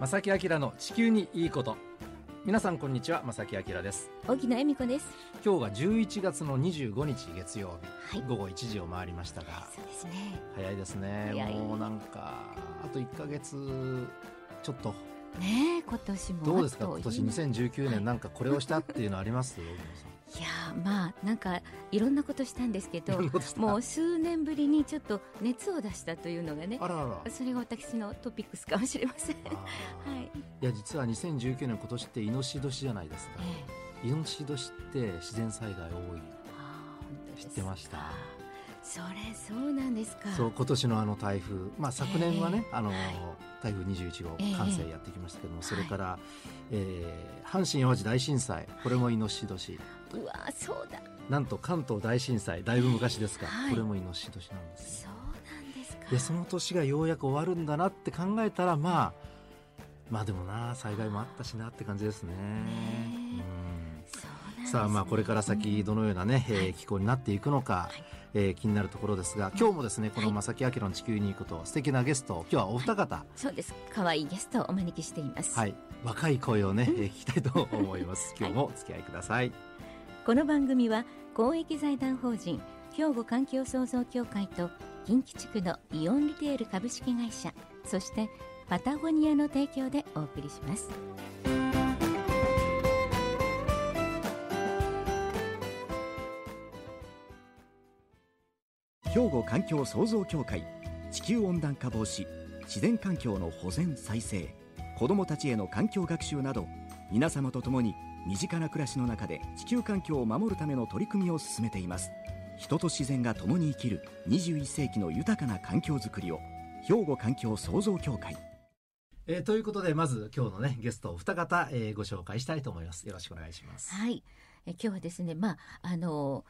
正木明の地球にいいこと。皆さんこんにちは正木明です。荻野恵美子です。今日が11月の25日月曜日、はい。午後1時を回りましたが。そうですね。早いですね。もうなんかあと1か月ちょっと。ねえ今年もどうですか？今年2019年なんかこれをしたっていうのあります？荻野さんいやまあなんかいろんなことしたんですけどもう数年ぶりにちょっと熱を出したというのがねあらあら。それが私のトピックスかもしれません。はい、いや実は2019年今年ってイノシシ年じゃないですか。ええ。イノシシ年って自然災害多い。ああ本当知ってました？それそうなんですか。そう今年のあの台風、まあ、昨年はね、あのはい。台風21号ええ。関西やってきましたけども、えそれから、えー阪神・淡路大震災。これもイノシシ年。うわそうだ。なんと関東大震災だいぶ昔ですが、はい。これもイノシシ年なんですそうなんですか。でその年がようやく終わるんだなって考えたらまあまあでもな災害もあったしなって感じですね。ね。さあまあこれから先どのようなね、えーはい。気候になっていくのか、はいえー気になるところですが今日もですねこの正木明の地球にいいこと素敵なゲスト今日はお二方、そうです。可愛いゲストをお招きしています、はい、若い声をね、えー聞きたいと思います。今日もお付き合いください、この番組は公益財団法人兵庫環境創造協会と近畿地区のイオンリテール株式会社そしてパタゴニアの提供でお送りします兵庫環境創造協会地球温暖化防止自然環境の保全再生子どもたちへの環境学習など皆様と共に身近な暮らしの中で地球環境を守るための取り組みを進めています。人と自然が共に生きる21世紀の豊かな環境づくりを兵庫環境創造協会。えーということでまず今日のねゲストお二方、えーご紹介したいと思います。よろしくお願いします。はい。え今日はですねまああの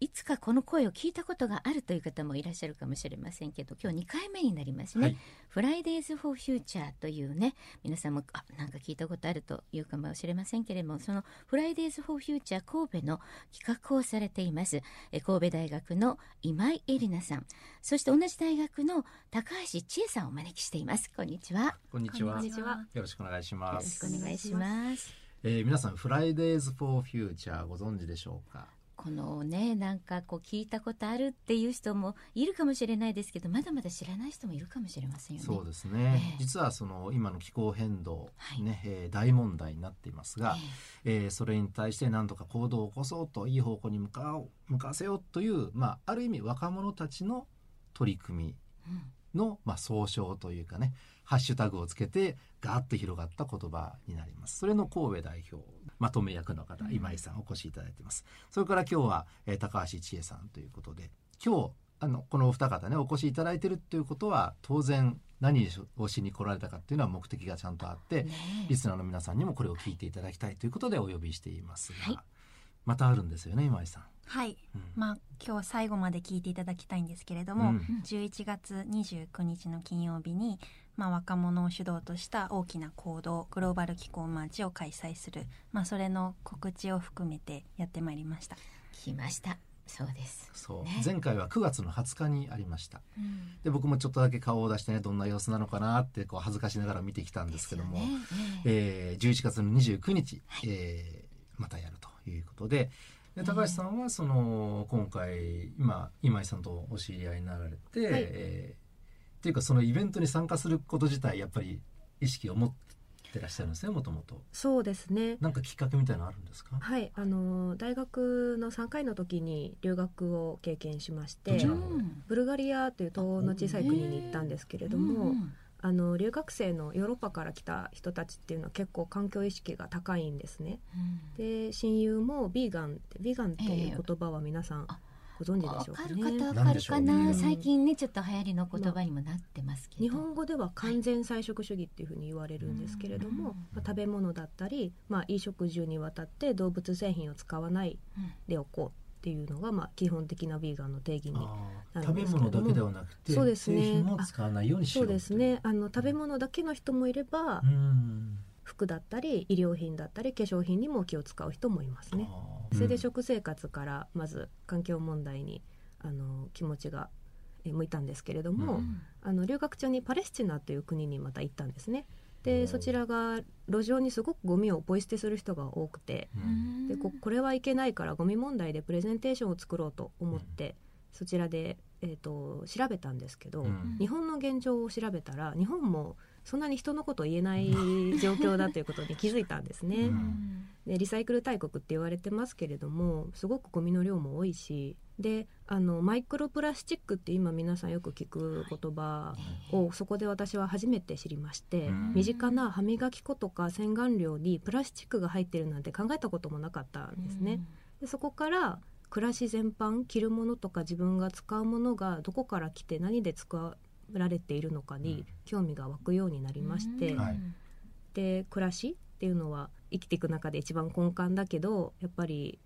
いつかこの声を聞いたことがあるという方もいらっしゃるかもしれませんけど今日2回目になりますね、はい。フライデーズ・フォー・フューチャーというね皆さんもあなんか聞いたことあるというかもしれませんけれどもそのフライデーズ・フォー・フューチャー神戸の企画をされています。え神戸大学の今井絵里菜さん。そして同じ大学の高橋智恵さんをお招きしています。こんにちは。こんにちは。こんにちは。よろしくお願いしよろしますくお願いします。えー皆さんフライデーズ・フォー・フューチャーご存知でしょうか？このねなんかこう聞いたことあるっていう人もいるかもしれないですけどまだまだ知らない人もいるかもしれませんよね。そうですね、ええ。実はその今の気候変動、はい。ねえー大問題になっていますが、ええ。ーそれに対して何とか行動を起こそうといい方向に向かおう向かわせようという、まあ、ある意味若者たちの取り組みえうん。の、まあ、総称というかねハッシュタグをつけてガーッと広がった言葉になります。それの神戸代表まとめ役の方、うん。今井さんお越しいただいてます。それから今日は、えー高橋千恵さんということで今日あのこのお二方ねお越しいただいてるっていうことは当然何をしに来られたかっていうのは目的がちゃんとあって、ねえ。リスナーの皆さんにもこれを聞いていただきたいということでお呼びしていますが、はい。またあるんですよね今井さん。はい、うん。まあ今日最後まで聞いていただきたいんですけれども、うん。11月29日の金曜日に、まあ、若者を主導とした大きな行動グローバル気候マーチを開催する、まあ、それの告知を含めてやってまいりました。来ました。そうです。そう、ね。前回は9月の20日にありました。うん。で僕もちょっとだけ顔を出してねどんな様子なのかなってこう恥ずかしながら見てきたんですけども、ねええ。えー11月の29日、えーまたやるということでで高橋さんはその今回今今井さんとお知り合いになられて、はいえーっていうかそのイベントに参加すること自体やっぱり意識を持ってらっしゃるんですねもともと。そうですね。なんかきっかけみたいなのあるんですか？はい、あの大学の3回の時に留学を経験しましてブルガリアという東欧の小さい国に行ったんですけれども、うんあの留学生のヨーロッパから来た人たちっていうのは結構環境意識が高いんですね。うん。で親友もビーガンってビーガンっていう言葉は皆さんあご存知でわしょうかかる方ね。わかるかな、最近ねちょっと流行りの言葉にもなってますけど、日本語では完全菜食主義っていうふうに言われるんですけれども、うん。まあ、食べ物だったり、まあ、衣食住にわたって動物製品を使わないうん。でおこうっていうのが、まあ、基本的なビーガンの定義になる食べんですけれども。物だけではなくてそうですね。製品も使わないようにしよそううですね。あの食べ物だけの人もいれば、うん。服だったり医療品だったり化粧品にも気を使う人もいますね。それで食生活からまず環境問題にあの気持ちがえ向いたんですけれども、うん。あの留学中にパレスチナという国にまた行ったんですね。でそちらが路上にすごくゴミをポイ捨てする人が多くてうん。でここれはいけないからゴミ問題でプレゼンテーションを作ろうと思って、そちらで、えー、と調べたんですけど、うん。日本の現状を調べたら日本もそんなに人のことを言えない状況だということに気づいたんですね。うん。でリサイクル大国って言われてますけれどもすごくゴミの量も多いしであのマイクロプラスチックって今皆さんよく聞く言葉をそこで私は初めて知りまして、うん。身近な歯磨き粉とか洗顔料にプラスチックが入ってるなんて考えたこともなかったんですね。でそこから暮らし全般着るものとか自分が使うものがどこから来て何で使われているのかに興味が湧くようになりまして、はい。で暮らしっていうのは生きていく中で一番根幹だけどやっぱり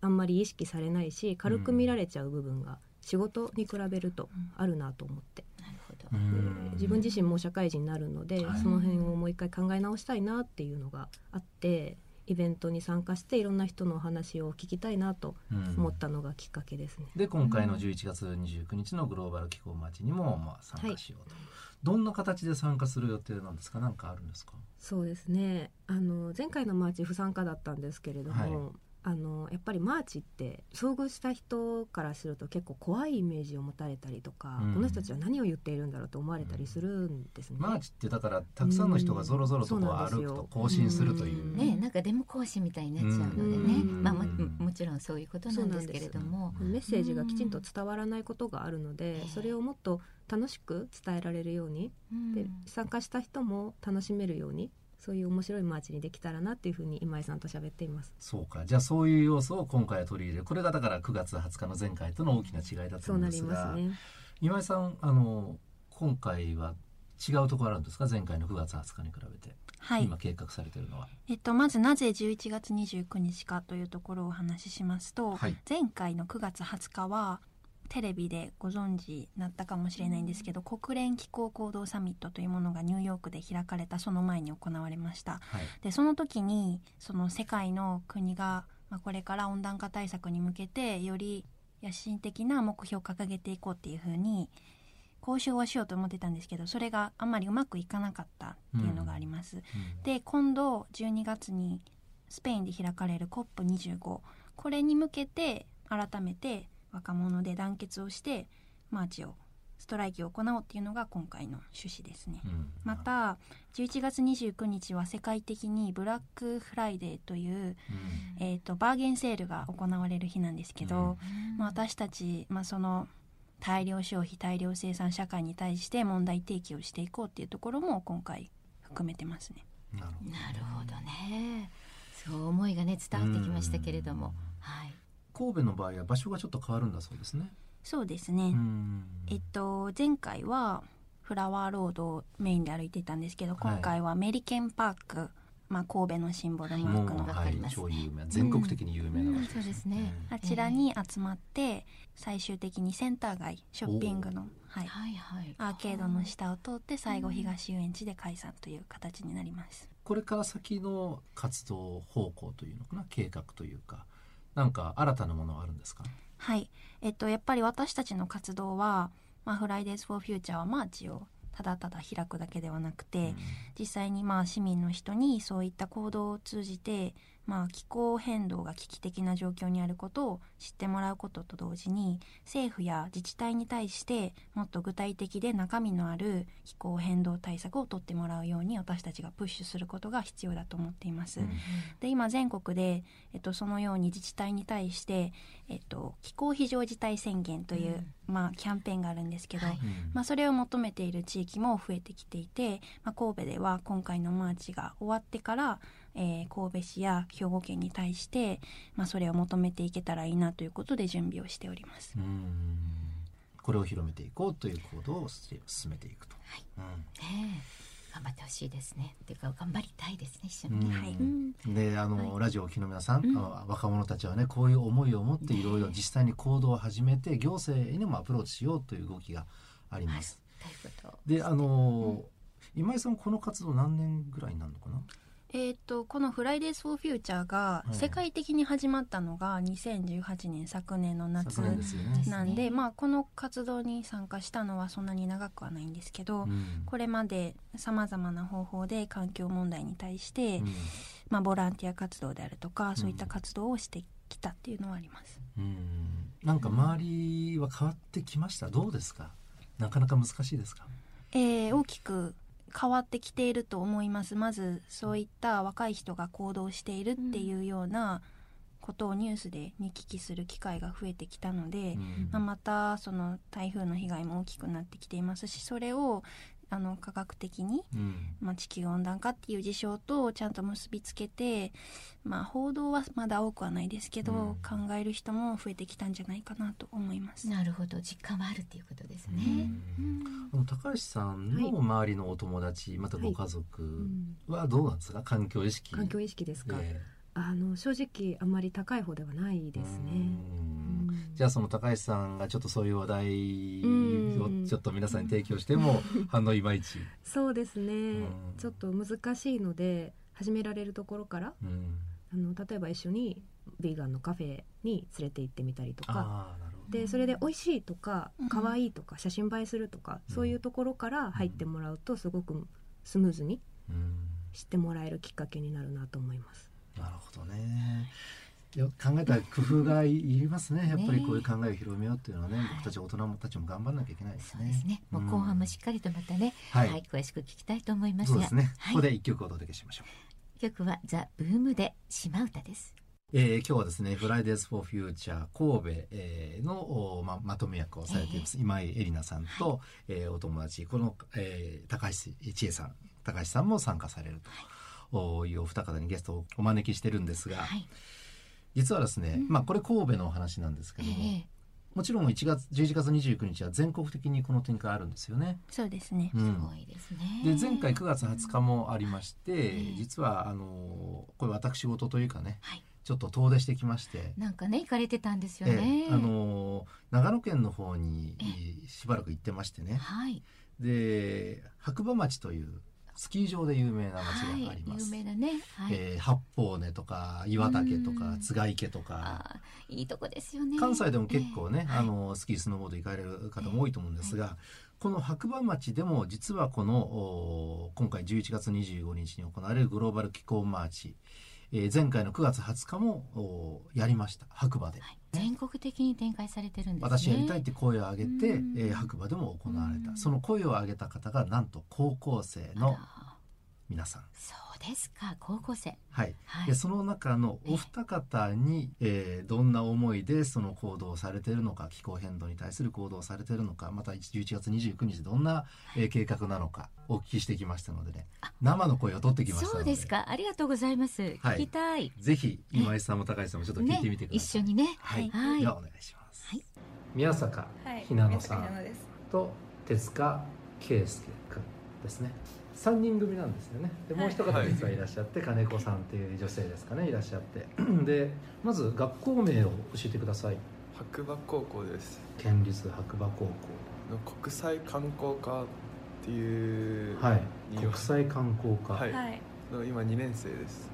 あんまり意識されないし軽く見られちゃう部分が仕事に比べるとあるなと思って、なるほど。うでん自分自身も社会人になるので、はい。その辺をもう一回考え直したいなっていうのがあってイベントに参加していろんな人のお話を聞きたいなとうん。思ったのがきっかけですね。で今回の11月29日のグローバル気候マーチにもまあ参加しようと、どんな形で参加する予定なんですか？何かあるんですか？そうですね。あの前回のマーチ不参加だったんですけれども、はいあのやっぱりマーチって遭遇した人からすると結構怖いイメージを持たれたりとか、うん。この人たちは何を言っているんだろうと思われたりするんで。すね。マーチってだからたくさんの人がぞろぞろと歩よ。くと行進するという、うん。ねなんかデモ行進みたいになっちゃうのでね、うん。まあももちろんそういうことなんですけれども、メッセージがきちんと伝わらないことがあるので、うん。それをもっと楽しく伝えられるように、うん。で参加した人も楽しめるようにそういう面白いマーチにできたらなっていうふうに今井さんと喋っています。そうかじゃあそういう要素を今回は取り入れるこれがだから9月20日の前回との大きな違いだとそうなり思うんですがますね。今井さんあの今回は違うところあるんですか？前回の9月20日に比べて、はい今計画されているのは。えっと、まずなぜ11月29日かというところをお話ししますと、はい前回の9月20日はテレビでご存知なったかもしれないんですけど国連気候行動サミットというものがニューヨークで開かれたその前に行われました。はい。でその時にその世界の国が、まあ、これから温暖化対策に向けてより野心的な目標を掲げていこうっていうふうに交渉はしようと思ってたんですけどそれがあんまりうまくいかなかったっていうのがあります。うん。で今度12月にスペインで開かれる COP25 これに向けて改めて若者で団結をしてマーチをストライキを行おうっていうのが今回の趣旨ですね。うん。また11月29日は世界的にブラックフライデーという、うん。えー、とバーゲンセールが行われる日なんですけど、まあ、私たち、まあ、その大量消費大量生産社会に対して問題提起をしていこうっていうところも今回含めてますね。なるほど。なるほどね。そう思いがね伝わってきましたけれども、うん。はい神戸の場合は場所がちょっと変わるんだそうですね。そうですね、うん。えっと前回はフラワーロードをメインで歩いていたんですけどはい。今回はメリケンパーク、まあ、神戸のシンボルマークのはいります。超有名。全国的に有名な場所うんそうですね。あちらに集まって最終的にセンター街ショッピングの、はい、はいはい。アーケードの下を通って最後東遊園地で解散という形になります。これから先の活動方向というのかな計画というかなんか新たなものはあるんですか？はい、えっとやっぱり私たちの活動は、まあ、フライデーズ・フォー・フューチャーはマーチをただただ開くだけではなくて、実際にまあ市民の人にそういった行動を通じて、まあ、気候変動が危機的な状況にあることを知ってもらうことと同時に政府や自治体に対してもっと具体的で中身のある気候変動対策を取ってもらうように私たちがプッシュすることが必要だと思っています。うんで今全国で、えっと、そのように自治体に対して、えっと、気候非常事態宣言という、まあ、キャンペーンがあるんですけど、はい。うんまあ、それを求めている地域も増えてきていて、まあ、神戸では今回のマーチが終わってから、えー神戸市や兵庫県に対して、まあ、それを求めていけたらいいなということで準備をしております。うん。これを広めていこうという行動を進めていくと。うん。ねえ。頑張ってほしいですね。っていうか頑張りたいですね一緒に。ね、うん。はい。うん。であの、はい。ラジオをお聞きの皆さん、うん。若者たちはねこういう思いを持っていろいろ実際に行動を始めて行政にもアプローチしようという動きがあります。とい。うこと？であの、今井さんこの活動何年ぐらいになるのかな？ええー、とこの「フライデーズ・フォー・フューチャー」がはい。世界的に始まったのが2018年昨年の夏なんで、まあ、この活動に参加したのはそんなに長くはないんですけど、うん。これまでさまざまな方法で環境問題に対して、うん。まあ、ボランティア活動であるとかそういった活動をしてきたっていうのはあります。うん。なんか周りは変わってきました？どうですか？なかなか難しいですか？えー大きく変わってきていると思います。まずそういった若い人が行動しているっていうようなことをニュースで見聞きする機会が増えてきたので、うん。まあ、またその台風の被害も大きくなってきていますしそれをあの科学的に、うん。まあ、地球温暖化っていう事象とちゃんと結びつけて、まあ、報道はまだ多くはないですけど、うん。考える人も増えてきたんじゃないかなと思います。なるほど。実感はあるっていうことですうね。ん。あの高橋さんの周りのお友達またご家族うん。はどうなんですか？環境意識。環境意識ですか、えあの正直あんまり高い方ではないですね。じゃあその高橋さんがちょっとそういう話題うん。をちょっと皆さんに提供しても 反応いまいち、そうですね、ん。ちょっと難しいので始められるところからうん、あの例えば一緒にビーガンのカフェに連れて行ってみたりとか。でそれで美味しいとかうん。可愛いとか写真映えするとか、うん。そういうところから入ってもらうとすごくスムーズにうん。知ってもらえるきっかけになるなと思います。なるほどね。考えたら工夫がいりますね。やっぱりこういう考えを広めようっていうのはねはい。僕たち大人たちも頑張らなきゃいけないですね。そうですね。もう後半もしっかりとまたね、ははいい、詳しく聞きたいと思います。が、そうですね、はい、ここで一曲お届けしましょう。曲はザブームで島唄です。えー今日はですね「フライデーズ・フォー・フューチャー神戸、えーのおままとめ役をされています、今井絵里菜さんと、えーお友達この、えー高橋智恵さん高橋さんも参加されると、おいうお二方にゲストをお招きしてるんですが、はい。実はですね、うんまあこれ神戸のお話なんですけえども、えもちろん1月11月29日は全国的にこの展開あるんですよね。そうですね、うんすごいですね。で前回9月20日もありまして、ええ実はあのこれ私事というかねはい。ちょっと遠出してきまして、なんかね行かれてたんですよえね。えあの長野県の方にえしばらく行ってましてねはい。で白馬町というスキー場で有名な町があります。有名なね。はい。えー八方根とか岩岳とかうん津池とかいいとこですよね。関西でも結構ね、ええあのスキースノーボード行かれる方も多いと思うんですが、この白馬町でも実はこのお今回11月25日に行われるグローバル気候マーチ、えー前回の9月20日もおやりました。白馬で、はい。全国的に展開されてるんですね。私やりたいって声を上げて、うん。えー白馬でも行われた、うん。その声を上げた方がなんと高校生の皆さん。そうですか。高校生。はい、はい。でその中のお二方に、えーどんな思いでその行動をされているのか気候変動に対する行動をされているのかまた11月29日どんな、えー計画なのかお聞きしてきましたのでね。生の声を取ってきましたので。そうですか。ありがとうございます。はい。聞きたい。ぜひ今井さんも高橋さんもちょっと聞いてみてください、ね、一緒にね。はい、はい。ではお願いします、はい。宮坂はい、ひなのさん。と手塚圭介君ですね3人組なんですよね。でもう一方実はいらっしゃって、金子さんっていう女性ですかねいらっしゃって。でまず学校名を教えてください。白馬高校です。県立白馬高校。の国際観光科っていうはい。に国際観光課、はい。はい、の今2年生です。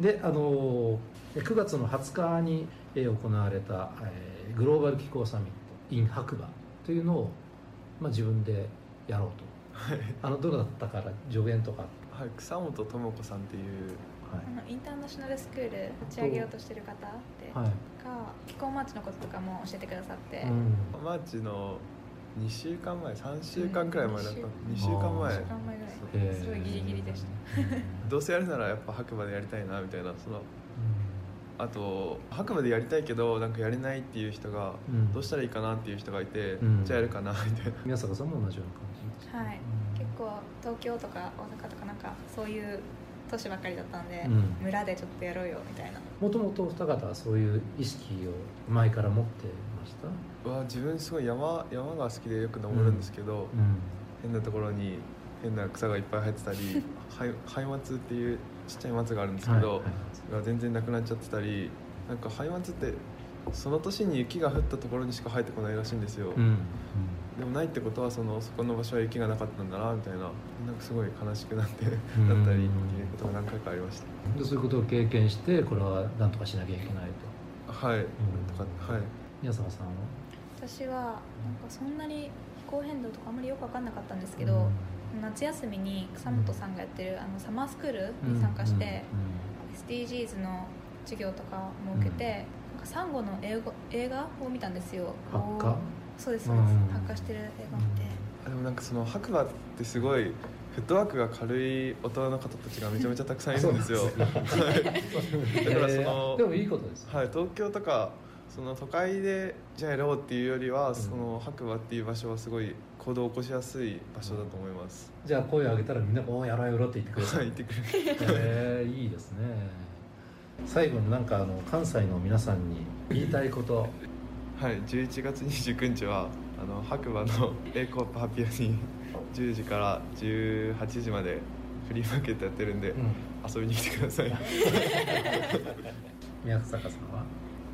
であのー9月の20日にえー行われた、えーグローバル気候サミット in 白馬というのを、まあ、自分でやろうとはい、あのどなたから助言とか、はい、草本智子さんっていうはい。あのインターナショナルスクール立ち上げようとしてる方で、はい。が気候マーチのこととかも教えてくださって、うん。マーチの2週間前3週間くらい前だった、うん2週間前。一週間前ぐらい。へー。すごいギリギリでした。どうせやるならやっぱ白馬でやりたいなみたいなそのあと白馬でやりたいけどなんかやれないっていう人がうん。どうしたらいいかなっていう人がいて、うん。じゃあやるかなみたいな。宮坂さんも同じような感はい。結構東京とか大阪とかなんかそういう都市ばっかりだったんで、うん。村でちょっとやろうよみたいな。もともとお二方はそういう意識を前から持ってました？うわ自分すごい山山が好きでよく登るんですけど、うん。変なところに変な草がいっぱい生えてたりはい ハイマツっていうちっちゃい松があるんですけど、はいはい。が全然なくなっちゃってたりなんかハイマツってその年に雪が降ったところにしか生えてこないらしいんですよ、うんでもないってことはそのそこの場所は雪がなかったんだなみたいななんかすごい悲しくなってだうん。ったりっていうことが何回かありましでそういうことを経験してこれは何とかしなきゃいけないと。たはい、とかはい。宮坂さんは？私はなんかそんなに気候変動とかあんまりよく分かんなかったんですけど、夏休みに草本さんがやってるあのサマースクールに参加して、SDGs の授業とかも受けて、なんかサンゴの映画映画を見たんですよそうですそうです、うん。発火してる映画を見て、でもなんかその白馬ってすごいフットワークが軽い大人の方たちがめちゃめちゃたくさんいるんですよ。はい。だからその、えーでもいいことです。よはい、東京とかその都会でじゃあやろうっていうよりは、ん。その白馬っていう場所はすごい行動を起こしやすい場所だと思います。じゃあ声を上げたらみんなが「おーやろうやろう」って言ってくれる。はい、言ってくれる。えーいいですね。最後になんかあの関西の皆さんに言いたいことはい、11月29日はあの白馬の A コープハピアに10時から18時までフリーマーケットやってるんで、うん。遊びに来てください。宮坂さんは？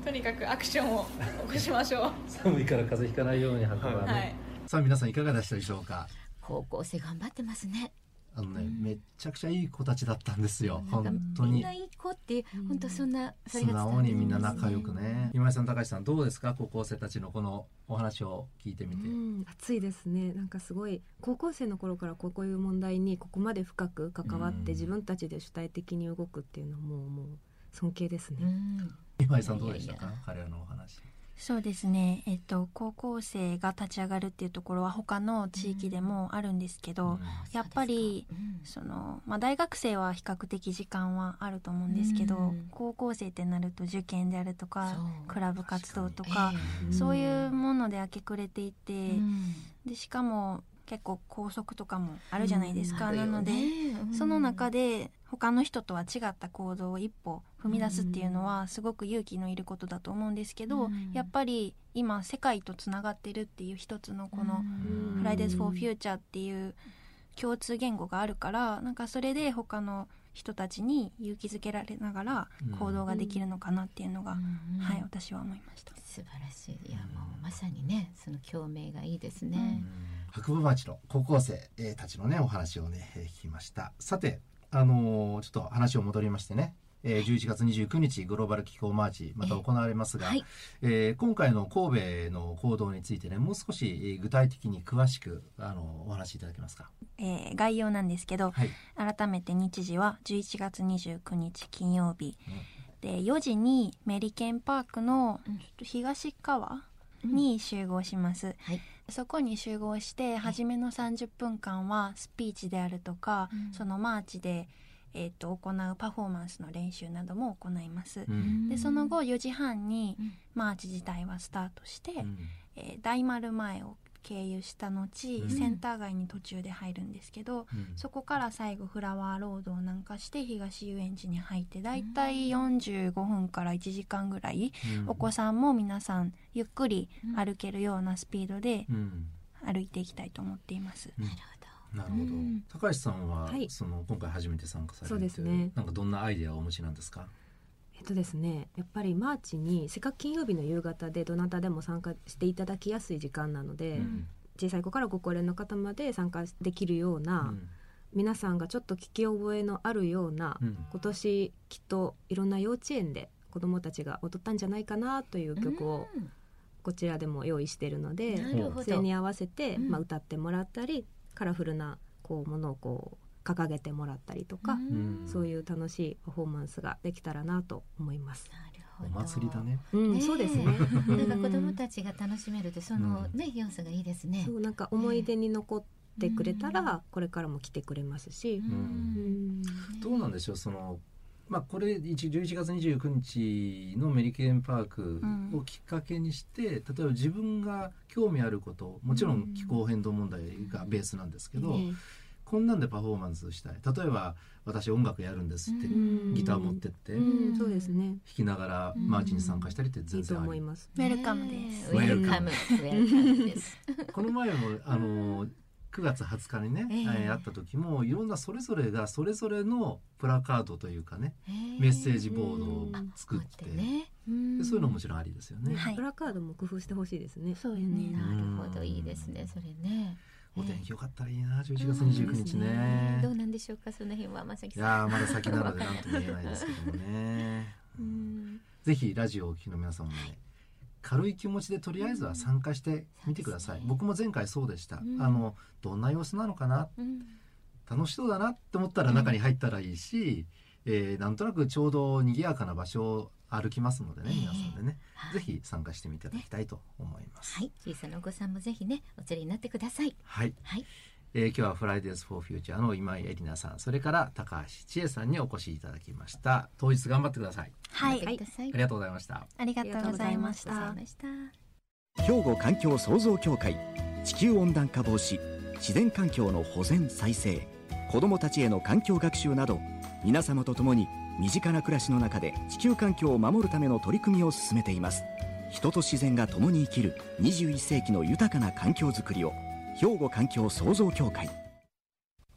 とにかくアクションを起こしましょう。寒いから風邪ひかないように白馬ね、はい。さあ皆さんいかがでしたでしょうか？高校生頑張ってますねあのね、めっちゃくちゃいい子たちだったんですよ。本当に。みんないい子って本当そんなそれ素直にみんな仲良くね。今井さん高橋さんどうですか？高校生たちのこのお話を聞いてみて、うん、熱いですね。なんかすごい高校生の頃からこういう問題にここまで深く関わっうん。て自分たちで主体的に動くっていうのはもうもう尊敬ですね、うん。今井さんどうでしたか？彼らのお話そうですね、えっと、高校生が立ち上がるっていうところは他の地域でもあるんですけど、うん。やっぱりうん。その、まあ、大学生は比較的時間はあると思うんですけど、うん。高校生ってなると受験であるとかクラブ活動とかええ。うんそういうもので明け暮れていて、うん。でしかも結構校則とかもあるじゃないですか、あるよね。なので、うん。その中で他の人とは違った行動を一歩踏み出すっていうのはすごく勇気のいることだと思うんですけど、うん。やっぱり今世界とつながってるっていう一つのこのうん「Fridays for Future」っていう共通言語があるからなんかそれで他の人たちに勇気づけられながら行動ができるのかなっていうのが、うん。はい私は思いました。素晴らしい。いやもうまさにねその共鳴がいいですね、白馬町の高校生えーたちのねお話をね、えー聞きました。さてあのーちょっと話を戻りましてね、えー11月29日グローバル気候マーチまた行われますが、はい。えー今回の神戸の行動についてねもう少しえー具体的に詳しくあのお話しいただけますか？えー概要なんですけど、はい。改めて日時は11月29日金曜日、で4時にメリケンパークの東側に集合します、はい。そこに集合して初めの30分間はスピーチであるとか、うん。そのマーチで、えー、と行うパフォーマンスの練習なども行います、うん。でその後4時半にうん。マーチ自体はスタートして、うん。えー大丸前を経由した後、うん。センター街に途中で入るんですけど、うん。そこから最後フラワーロードを南下して東遊園地に入ってだいたい45分から1時間ぐらい、うん。お子さんも皆さんゆっくり歩けるようなスピードでうん。歩いていきたいと思っています。うん。なるなるほど、うん。高橋さんは、はい。その今回初めて参加されてそうですね。なんかどんなアイデアをお持ちなんですか？えっとですねやっぱりマーチにせっかく金曜日の夕方でどなたでも参加していただきやすい時間なので、うん。小さい子からご高齢の方まで参加できるような、皆さんがちょっと聞き覚えのあるような、うん。今年きっといろんな幼稚園で子どもたちが踊ったんじゃないかなという曲をうん。こちらでも用意しているのでそれに合わせて、うん。まあ、歌ってもらったりカラフルなこうものをこう掲げてもらったりとか、ん。そういう楽しいパフォーマンスができたらなと思います。なるほど。お祭りだね。うん、そうですね。なんか子供ちたちが楽しめるってそのね要素がいいですね。そうなんか思い出に残ってくれたら、これからも来てくれますし。うん。うん。どうなんでしょうそのまあこれ一11月29日のメリケンパークをきっかけにして、例えば自分が興味あることもちろん気候変動問題がベースなんですけど、ねこんなんでパフォーマンスしたい。例えば私音楽やるんですって、うん。ギター持ってって、う弾ん、そうですね。きながらマーチに参加したりって全然あり、思います。ウェルカムです。ウェルカムウェルカムです。この前もあの9月20日にね、ええ。えーあった時もいろんなそれぞれがそれぞれのプラカードというかねへーメッセージボードを作って。てね。でそういうのももちろんありですよね。はい。プラカードも工夫してほしいですね。そうよね。なるほど。いいですねそれねお天気良かったらいいな11月29日ね。どうなんでしょうかその辺はまさきいさん。やーまだ先なので何とも言えないですけどもね。うん。ぜひラジオをお聞きの皆さんもね軽い気持ちでとりあえずは参加してみてください、そうですね僕も前回そうでした、うん。あのどんな様子なのかな？うん。楽しそうだなって思ったら中に入ったらいいし、えーなんとなくちょうど賑やかな場所を歩きますのでね、ええ。皆さんでね、はい。ぜひ参加してみていただきたいと思います。はい。小さなお子さんもぜひねお連れになってください。はい、はい。えー今日はフライデーズフォーフューチャーの今井絵里菜さんそれから高橋智恵さんにお越しいただきました。当日頑張ってください。はい。頑張ってください。ありがとうございました。ありがとうございました。兵庫環境創造協会地球温暖化防止自然環境の保全再生子どもたちへの環境学習など皆様と共に身近な暮らしの中で地球環境を守るための取り組みを進めています。人と自然が共に生きる21世紀の豊かな環境づくりを兵庫環境創造協会。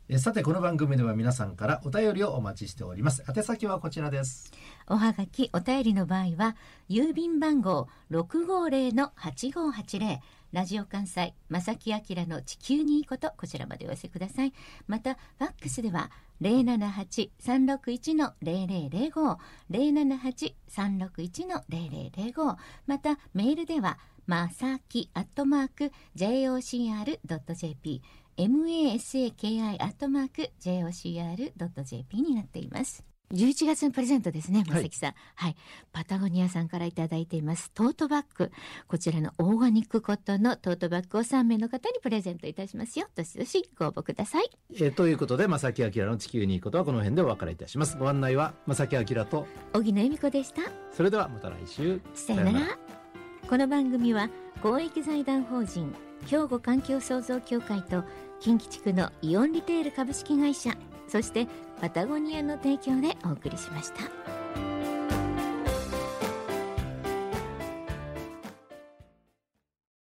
えーさてこの番組では皆さんからお便りをお待ちしております。宛先はこちらです。おはがきお便りの場合は郵便番号650-8580ラジオ関西正木明の地球にいいことこちらまでお寄せください。またファックスでは078-361-0005 078-361-0005またメールではまさきアットマーク JOCR.jp masaki アットマーク JOCR.jp になっています。11月のプレゼントですね、まさきさん。はい。パタゴニアさんからいただいています。トートバッグ。こちらのオーガニックコットンのトートバッグを3名の方にプレゼントいたしますよ。どしどしご応募ください。えーということで正木明の地球にいいことはこの辺でお別れいたしますご案内は正木明と荻野恵美子でした。それではまた来週さよなら。この番組は公益財団法人兵庫環境創造協会と近畿地区のイオンリテール株式会社そしてパタゴニアの提供でお送りしました。